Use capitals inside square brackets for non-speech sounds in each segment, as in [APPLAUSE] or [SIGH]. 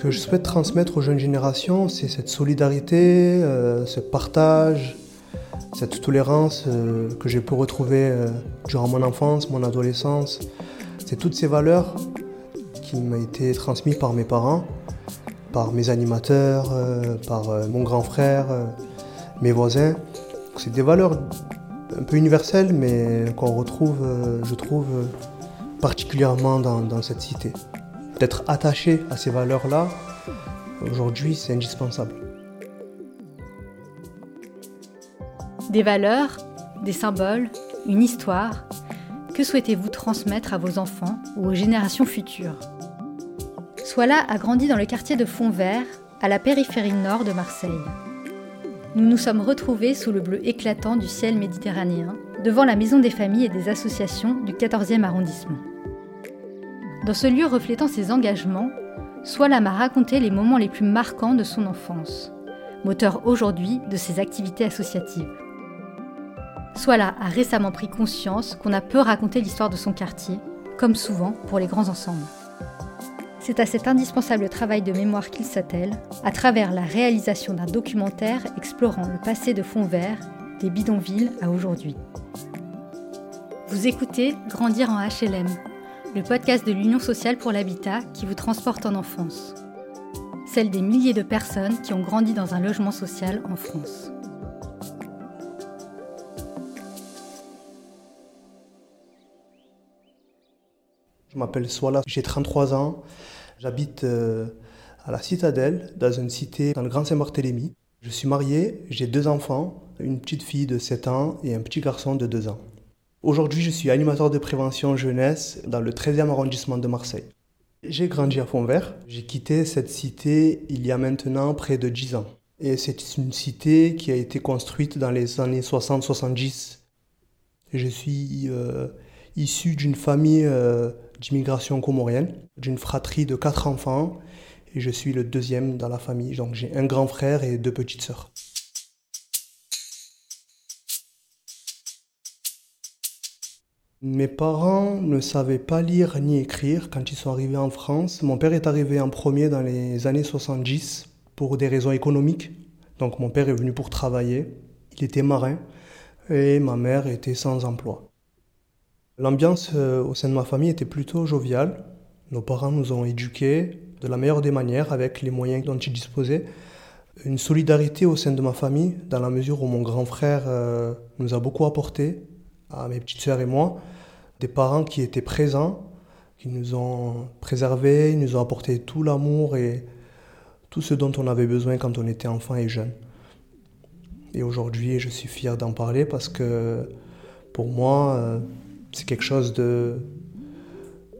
Ce que je souhaite transmettre aux jeunes générations, c'est cette solidarité, euh, ce partage, cette tolérance euh, que j'ai pu retrouver euh, durant mon enfance, mon adolescence. C'est toutes ces valeurs qui m'ont été transmises par mes parents, par mes animateurs, par mon grand frère, mes voisins. C'est des valeurs un peu universelles, mais qu'on retrouve, je trouve, particulièrement dans cette cité d'être attaché à ces valeurs-là, aujourd'hui, c'est indispensable. Des valeurs, des symboles, une histoire. Que souhaitez-vous transmettre à vos enfants ou aux générations futures? Soila a grandi dans le quartier de Fontvert, à la périphérie nord de Marseille. Nous nous sommes retrouvés sous le bleu éclatant du ciel méditerranéen, devant la Maison des familles et des associations du 14e arrondissement. Dans ce lieu reflétant ses engagements, Soila m'a raconté les moments les plus marquants de son enfance, moteur aujourd'hui de ses activités associatives. Soila a récemment pris conscience qu'on a peu raconté l'histoire de son quartier, comme souvent pour les grands ensembles. C'est à cet indispensable travail de mémoire qu'il s'attelle, à travers la réalisation d'un documentaire explorant le passé de Fond Vert, des bidonvilles à aujourd'hui. Vous écoutez Grandir en HLM, le podcast de l'Union sociale pour l'habitat qui vous transporte en enfance. Celle des milliers de personnes qui ont grandi dans un logement social en France. Je m'appelle Swala, j'ai 33 ans. J'habite euh, à la Citadelle, dans une cité dans le Grand Saint-Barthélemy. Je suis marié, j'ai deux enfants, une petite fille de 7 ans et un petit garçon de 2 ans. Aujourd'hui, je suis animateur de prévention jeunesse dans le 13e arrondissement de Marseille. J'ai grandi à Fontvert. J'ai quitté cette cité il y a maintenant près de 10 ans. Et c'est une cité qui a été construite dans les années 60-70. Je suis euh, issu d'une famille euh, d'immigration comorienne, d'une fratrie de quatre enfants, et je suis le deuxième dans la famille. Donc j'ai un grand frère et deux petites sœurs. Mes parents ne savaient pas lire ni écrire quand ils sont arrivés en France. Mon père est arrivé en premier dans les années 70 pour des raisons économiques. Donc mon père est venu pour travailler. Il était marin et ma mère était sans emploi. L'ambiance euh, au sein de ma famille était plutôt joviale. Nos parents nous ont éduqués de la meilleure des manières avec les moyens dont ils disposaient. Une solidarité au sein de ma famille dans la mesure où mon grand frère euh, nous a beaucoup apporté à mes petites sœurs et moi, des parents qui étaient présents, qui nous ont préservés, ils nous ont apporté tout l'amour et tout ce dont on avait besoin quand on était enfant et jeune. Et aujourd'hui, je suis fier d'en parler parce que pour moi, euh, c'est quelque chose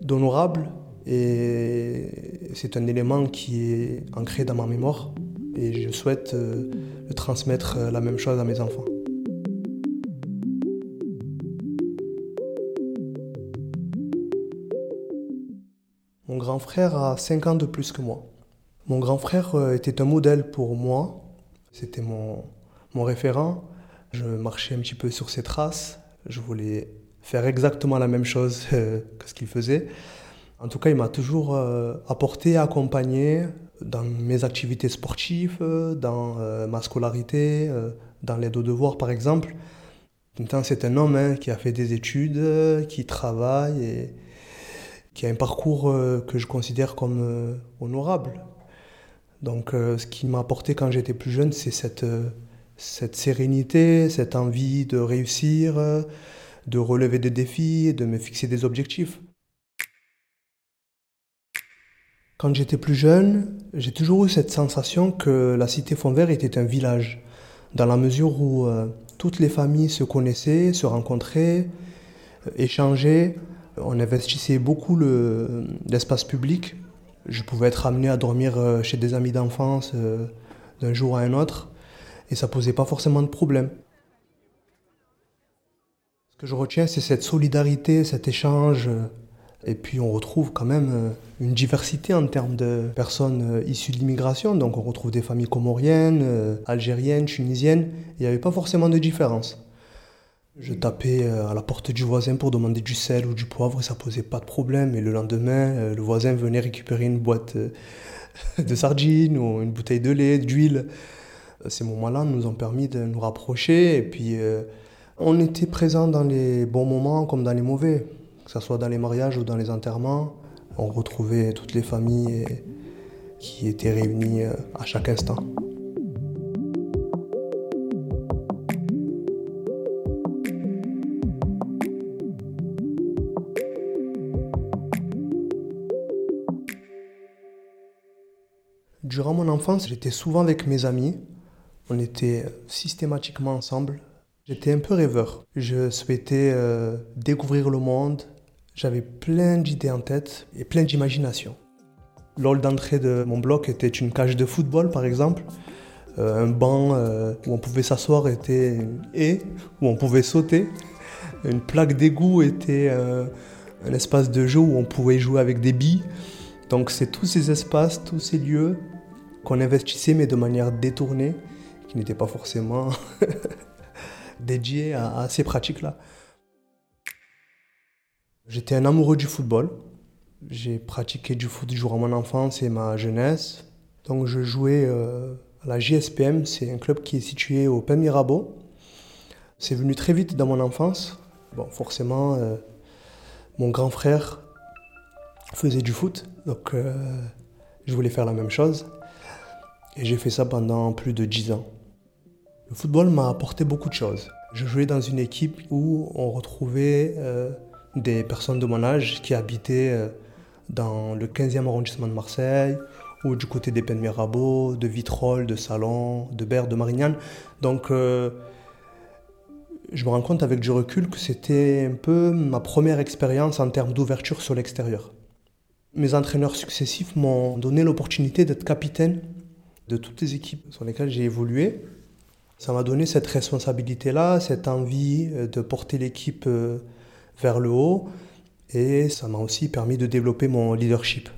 d'honorable et c'est un élément qui est ancré dans ma mémoire et je souhaite euh, transmettre euh, la même chose à mes enfants. Mon grand frère a 5 ans de plus que moi. Mon grand frère euh, était un modèle pour moi. C'était mon, mon référent. Je marchais un petit peu sur ses traces. Je voulais faire exactement la même chose euh, que ce qu'il faisait. En tout cas, il m'a toujours euh, apporté, accompagné dans mes activités sportives, dans ma scolarité, dans l'aide aux devoirs par exemple. C'est un homme hein, qui a fait des études, qui travaille et qui a un parcours euh, que je considère comme euh, honorable. Donc euh, ce qui m'a apporté quand j'étais plus jeune, c'est cette, cette sérénité, cette envie de réussir, de relever des défis, de me fixer des objectifs. Quand j'étais plus jeune, j'ai toujours eu cette sensation que la cité Fontvert était un village, dans la mesure où toutes les familles se connaissaient, se rencontraient, échangeaient, on investissait beaucoup l'espace public. Je pouvais être amené à dormir euh, chez des amis d'enfance euh, d'un jour à un autre et ça posait pas forcément de problème. Que je retiens, c'est cette solidarité, cet échange. Et puis on retrouve quand même euh, une diversité en termes de personnes issues de l'immigration. Donc on retrouve des familles comoriennes, algériennes, tunisiennes. Il n'y avait pas forcément de différence. Je tapais euh, à la porte du voisin pour demander du sel ou du poivre et ça posait pas de problème. Et le lendemain, euh, le voisin venait récupérer une boîte euh, [LAUGHS] de sardines ou une bouteille de lait, d'huile. Ces moments-là nous ont permis de nous rapprocher et puis on était présents dans les bons moments comme dans les mauvais, que ce soit dans les mariages ou dans les enterrements. On retrouvait toutes les familles qui étaient réunies à chaque instant. Durant mon enfance, j'étais souvent avec mes amis. On était systématiquement ensemble. J'étais un peu rêveur. Je souhaitais euh, découvrir le monde. J'avais plein d'idées en tête et plein d'imagination. L'hall d'entrée de mon bloc était une cage de football, par exemple. Euh, un banc euh, où on pouvait s'asseoir était une haie où on pouvait sauter. Une plaque d'égout était un espace de jeu où on pouvait jouer avec des billes. Donc c'est tous ces espaces, tous ces lieux qu'on investissait mais de manière détournée, qui n'était pas forcément [LAUGHS] dédiée à, ces pratiques-là. J'étais un amoureux du football. J'ai pratiqué du foot durant mon enfance et ma jeunesse. Donc je jouais euh, à la JSPM, c'est un club qui est situé au Pen Mirabeau. C'est venu très vite dans mon enfance. Bon, forcément, euh, mon grand frère faisait du foot, donc euh, je voulais faire la même chose. Et j'ai fait ça pendant plus de 10 ans. Le football m'a apporté beaucoup de choses. Je jouais dans une équipe où on retrouvait euh, des personnes de mon âge qui habitaient euh, dans le 15e arrondissement de Marseille ou du côté des Pennes Mirabeau, de Vitrolles, de Salon, de Berre, de Marignane. Donc euh, je me rends compte avec du recul que c'était un peu ma première expérience en termes d'ouverture sur l'extérieur. Mes entraîneurs successifs m'ont donné l'opportunité d'être capitaine de toutes les équipes sur lesquelles j'ai évolué. Ça m'a donné cette responsabilité-là, cette envie euh, de porter l'équipe euh, vers le haut et ça m'a aussi permis de développer mon leadership.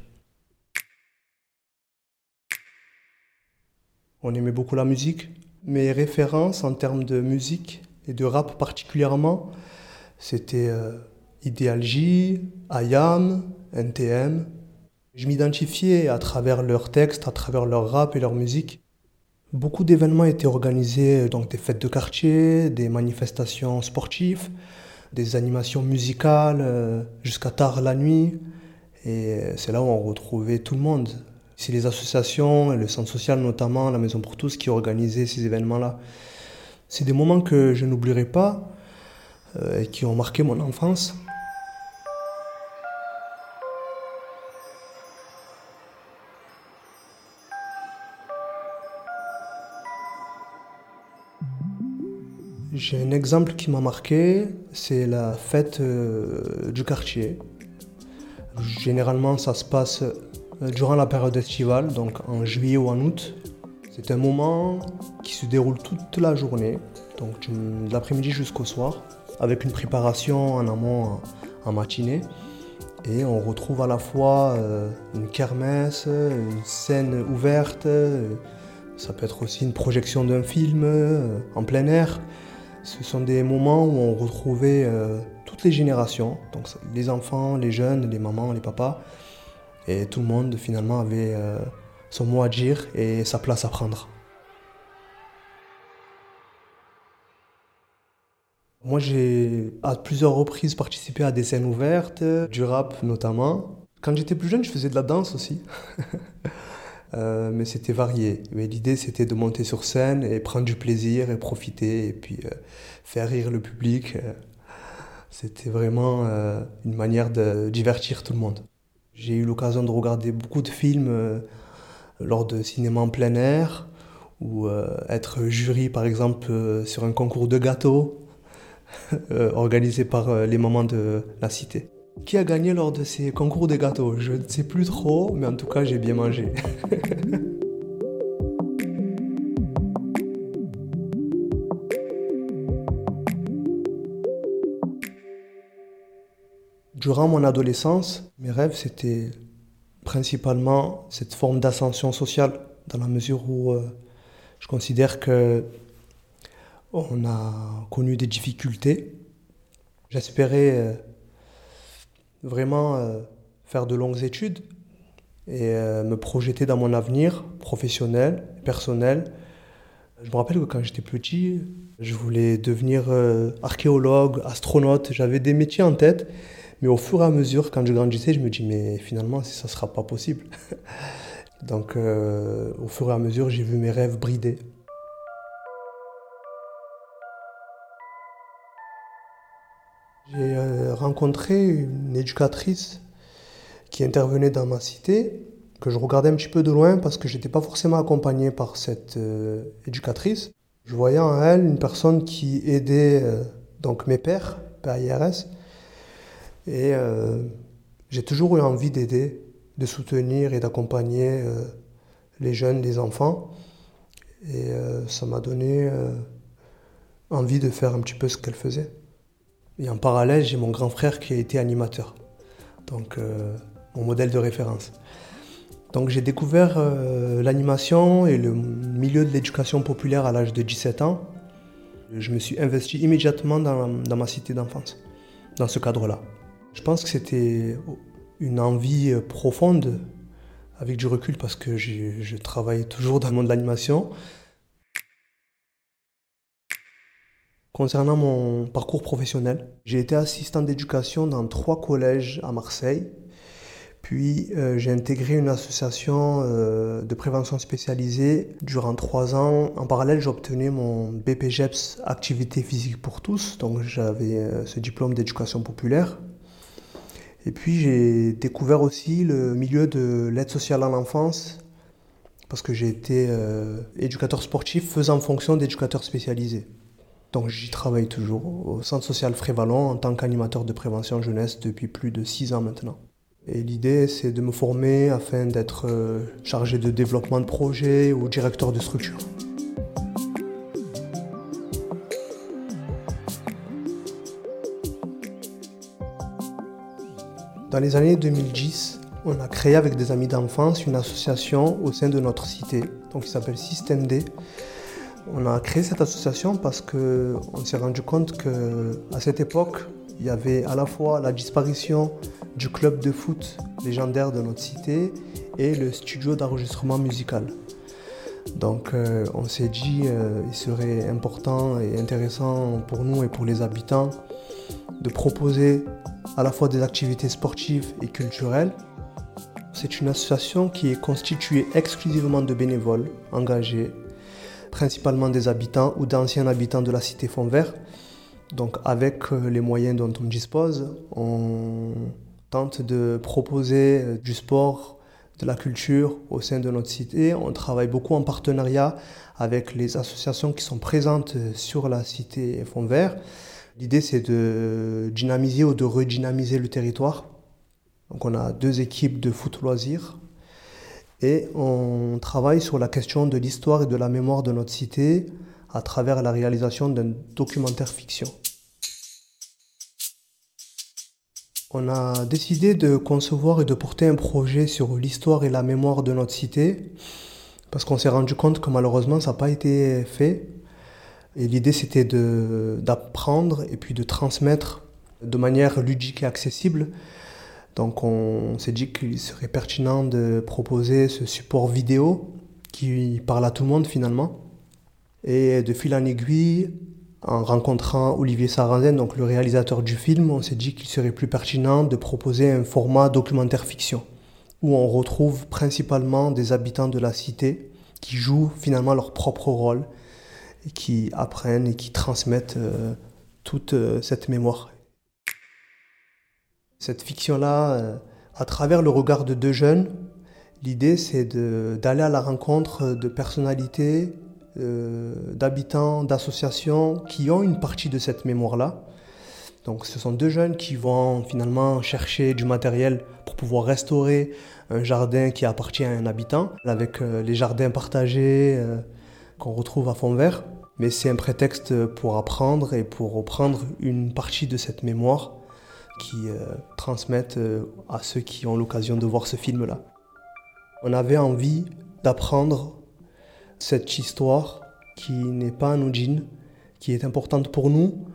On aimait beaucoup la musique. Mes références en termes de musique et de rap particulièrement, c'était euh, Ideal J, IAM, NTM, je m'identifiais à travers leurs textes, à travers leur rap et leur musique. Beaucoup d'événements étaient organisés, donc des fêtes de quartier, des manifestations sportives, des animations musicales euh, jusqu'à tard la nuit. Et c'est là où on retrouvait tout le monde. C'est les associations, le centre social notamment, la Maison pour tous qui organisaient ces événements-là. C'est des moments que je n'oublierai pas euh, et qui ont marqué mon enfance. J'ai un exemple qui m'a marqué, c'est la fête euh, du quartier. Généralement, ça se passe euh, durant la période estivale, donc en juillet ou en août. C'est un moment qui se déroule toute la journée, donc de l'après-midi jusqu'au soir, avec une préparation en amont en matinée. Et on retrouve à la fois euh, une kermesse, une scène ouverte, ça peut être aussi une projection d'un film en plein air. Ce sont des moments où on retrouvait euh, toutes les générations, donc les enfants, les jeunes, les mamans, les papas, et tout le monde finalement avait euh, son mot à dire et sa place à prendre. Moi, j'ai à plusieurs reprises participé à des scènes ouvertes, du rap notamment. Quand j'étais plus jeune, je faisais de la danse aussi. [LAUGHS] Euh, mais c'était varié. l'idée, c'était de monter sur scène et prendre du plaisir et profiter et puis euh, faire rire le public. Euh, c'était vraiment une manière de divertir tout le monde. J'ai eu l'occasion de regarder beaucoup de films lors de cinéma en plein air ou être jury, par exemple, sur un concours de gâteaux [LAUGHS] organisé par les mamans de la cité. Qui a gagné lors de ces concours de gâteaux? Je ne sais plus trop, mais en tout cas, j'ai bien mangé. [LAUGHS] Durant mon adolescence, mes rêves, c'était principalement cette forme d'ascension sociale, dans la mesure où euh, je considère que On a connu des difficultés. J'espérais euh, vraiment euh, faire de longues études et euh, me projeter dans mon avenir professionnel, personnel. Je me rappelle que quand j'étais petit, je voulais devenir archéologue, astronaute, j'avais des métiers en tête, mais au fur et à mesure, quand je grandissais, je me dis, mais finalement, ça ne sera pas possible. [LAUGHS] Donc, au fur et à mesure, j'ai vu mes rêves brider. Euh, rencontré une éducatrice qui intervenait dans ma cité, que je regardais un petit peu de loin parce que je n'étais pas forcément accompagné par cette euh, éducatrice. Je voyais en elle une personne qui aidait euh, donc mes pères, PAIRS, et j'ai toujours eu envie d'aider, de soutenir et d'accompagner les jeunes, les enfants. Et ça m'a donné envie de faire un petit peu ce qu'elle faisait. Et en parallèle, j'ai mon grand frère qui a été animateur, donc euh, mon modèle de référence. Donc j'ai découvert euh, l'animation et le milieu de l'éducation populaire à l'âge de 17 ans. Je me suis investi immédiatement dans, ma cité d'enfance, dans ce cadre-là. Je pense que c'était une envie profonde, avec du recul parce que je travaille toujours dans le monde de l'animation, Concernant mon parcours professionnel, j'ai été assistant d'éducation dans trois collèges à Marseille. Puis euh, j'ai intégré une association euh, de prévention spécialisée durant trois ans. En parallèle, j'obtenais mon BPGEPS Activité physique pour tous, donc j'avais euh, ce diplôme d'éducation populaire. Et puis j'ai découvert aussi le milieu de l'aide sociale à l'enfance, parce que j'ai été éducateur sportif faisant fonction d'éducateur spécialisé. Donc j'y travaille toujours au Centre social Frévalon en tant qu'animateur de prévention jeunesse depuis plus de six ans maintenant. Et l'idée, c'est de me former afin d'être euh, chargé de développement de projet ou directeur de structure. Dans les années 2010, on a créé avec des amis d'enfance une association au sein de notre cité, donc qui s'appelle Système D, on a créé cette association parce qu'on s'est rendu compte qu'à cette époque, il y avait à la fois la disparition du club de foot légendaire de notre cité et le studio d'enregistrement musical. Donc euh, on s'est dit euh, il serait important et intéressant pour nous et pour les habitants de proposer à la fois des activités sportives et culturelles. C'est une association qui est constituée exclusivement de bénévoles engagés principalement des habitants ou d'anciens habitants de la cité Fond Vert. Donc avec euh, les moyens dont on dispose, on tente de proposer euh, du sport, de la culture au sein de notre cité. On travaille beaucoup en partenariat avec les associations qui sont présentes sur la cité Fond Vert. L'idée c'est de dynamiser ou de redynamiser le territoire. Donc on a deux équipes de foot loisirs et on travaille sur la question de l'histoire et de la mémoire de notre cité à travers la réalisation d'un documentaire fiction. On a décidé de concevoir et de porter un projet sur l'histoire et la mémoire de notre cité parce qu'on s'est rendu compte que malheureusement ça n'a pas été fait. Et l'idée c'était d'apprendre et puis de transmettre de manière ludique et accessible donc on s'est dit qu'il serait pertinent de proposer ce support vidéo qui parle à tout le monde finalement. Et de fil en aiguille, en rencontrant Olivier Sarrazen, donc le réalisateur du film, on s'est dit qu'il serait plus pertinent de proposer un format documentaire fiction, où on retrouve principalement des habitants de la cité qui jouent finalement leur propre rôle, et qui apprennent et qui transmettent euh, toute euh, cette mémoire cette fiction-là, euh, à travers le regard de deux jeunes, l'idée c'est d'aller à la rencontre de personnalités, euh, d'habitants, d'associations qui ont une partie de cette mémoire-là. Donc ce sont deux jeunes qui vont finalement chercher du matériel pour pouvoir restaurer un jardin qui appartient à un habitant, avec euh, les jardins partagés qu'on retrouve à fond vert. Mais c'est un prétexte pour apprendre et pour reprendre une partie de cette mémoire qui euh, transmettent euh, à ceux qui ont l'occasion de voir ce film-là. On avait envie d'apprendre cette histoire qui n'est pas anodine, qui est importante pour nous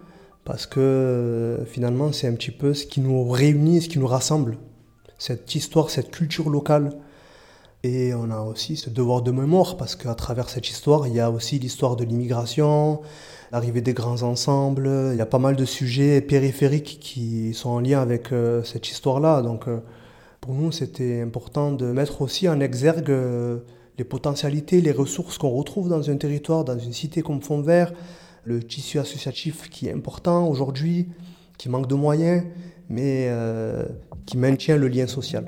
parce que euh, finalement c'est un petit peu ce qui nous réunit, ce qui nous rassemble. Cette histoire, cette culture locale. Et on a aussi ce devoir de mémoire parce qu'à travers cette histoire, il y a aussi l'histoire de l'immigration, l'arrivée des grands ensembles. Il y a pas mal de sujets périphériques qui sont en lien avec euh, cette histoire-là. Donc euh, pour nous, c'était important de mettre aussi en exergue les potentialités, les ressources qu'on retrouve dans un territoire, dans une cité comme Fond-Vert, le tissu associatif qui est important aujourd'hui, qui manque de moyens, mais euh, qui maintient le lien social.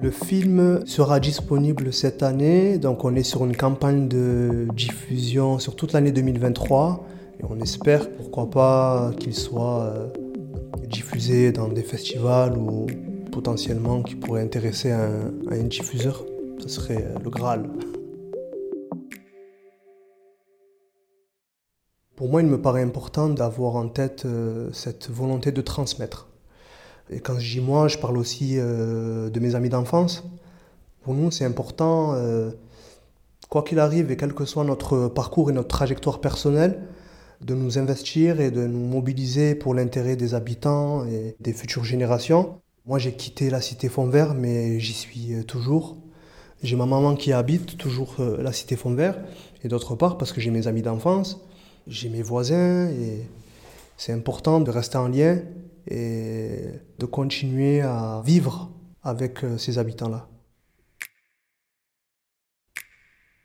Le film sera disponible cette année, donc on est sur une campagne de diffusion sur toute l'année 2023 et on espère pourquoi pas qu'il soit euh, diffusé dans des festivals ou potentiellement qui pourrait intéresser un, un diffuseur. Ce serait euh, le Graal. Pour moi, il me paraît important d'avoir en tête euh, cette volonté de transmettre. Et quand je dis moi, je parle aussi euh, de mes amis d'enfance. Pour nous, c'est important, euh, quoi qu'il arrive et quel que soit notre parcours et notre trajectoire personnelle, de nous investir et de nous mobiliser pour l'intérêt des habitants et des futures générations. Moi, j'ai quitté la cité Fond-Vert, mais j'y suis toujours. J'ai ma maman qui habite toujours la cité Fond-Vert, et d'autre part parce que j'ai mes amis d'enfance j'ai mes voisins et c'est important de rester en lien et de continuer à vivre avec euh, ces habitants-là.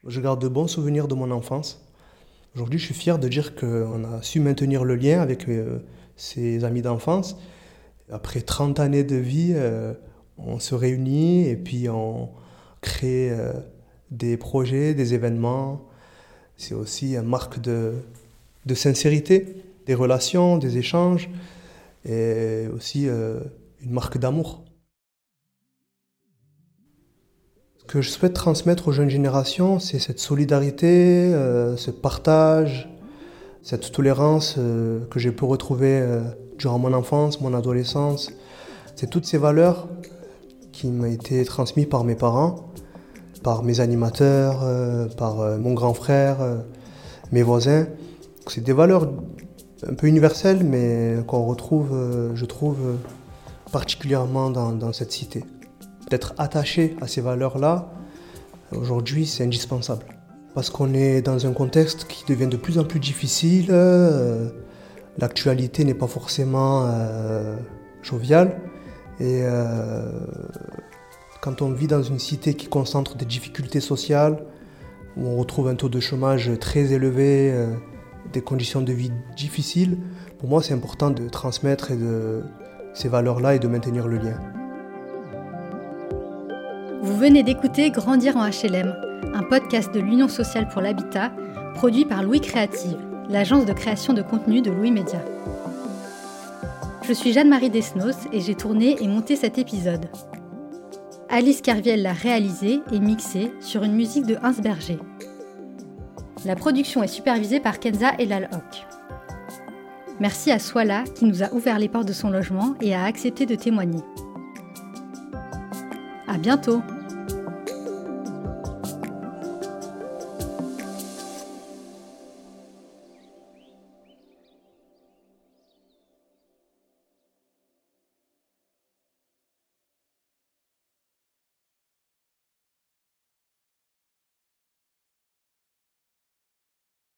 Je garde de bons souvenirs de mon enfance. Aujourd'hui, je suis fier de dire qu'on a su maintenir le lien avec euh, ses amis d'enfance. Après 30 années de vie, euh, on se réunit et puis on crée des projets, des événements. C'est aussi une marque de, de sincérité, des relations, des échanges, et aussi euh, une marque d'amour. Ce que je souhaite transmettre aux jeunes générations, c'est cette solidarité, euh, ce partage, cette tolérance euh, que j'ai pu retrouver durant mon enfance, mon adolescence. C'est toutes ces valeurs qui m'ont été transmises par mes parents, par mes animateurs, par mon grand frère, mes voisins. C'est des valeurs un peu universelles, mais qu'on retrouve, euh, je trouve, euh, particulièrement dans, cette cité. D'être attaché à ces valeurs-là, aujourd'hui, c'est indispensable. Parce qu'on est dans un contexte qui devient de plus en plus difficile. Euh, l'actualité n'est pas forcément joviale. Et quand on vit dans une cité qui concentre des difficultés sociales, où on retrouve un taux de chômage très élevé, des conditions de vie difficiles, pour moi c'est important de transmettre ces valeurs-là et de maintenir le lien. Vous venez d'écouter Grandir en HLM, un podcast de l'Union sociale pour l'habitat, produit par Louis Créative, l'agence de création de contenu de Louis Média. Je suis Jeanne-Marie Desnos et j'ai tourné et monté cet épisode. Alice Carviel l'a réalisé et mixé sur une musique de Hans Berger. La production est supervisée par Kenza Elalhok. Merci à Swala qui nous a ouvert les portes de son logement et a accepté de témoigner. À bientôt!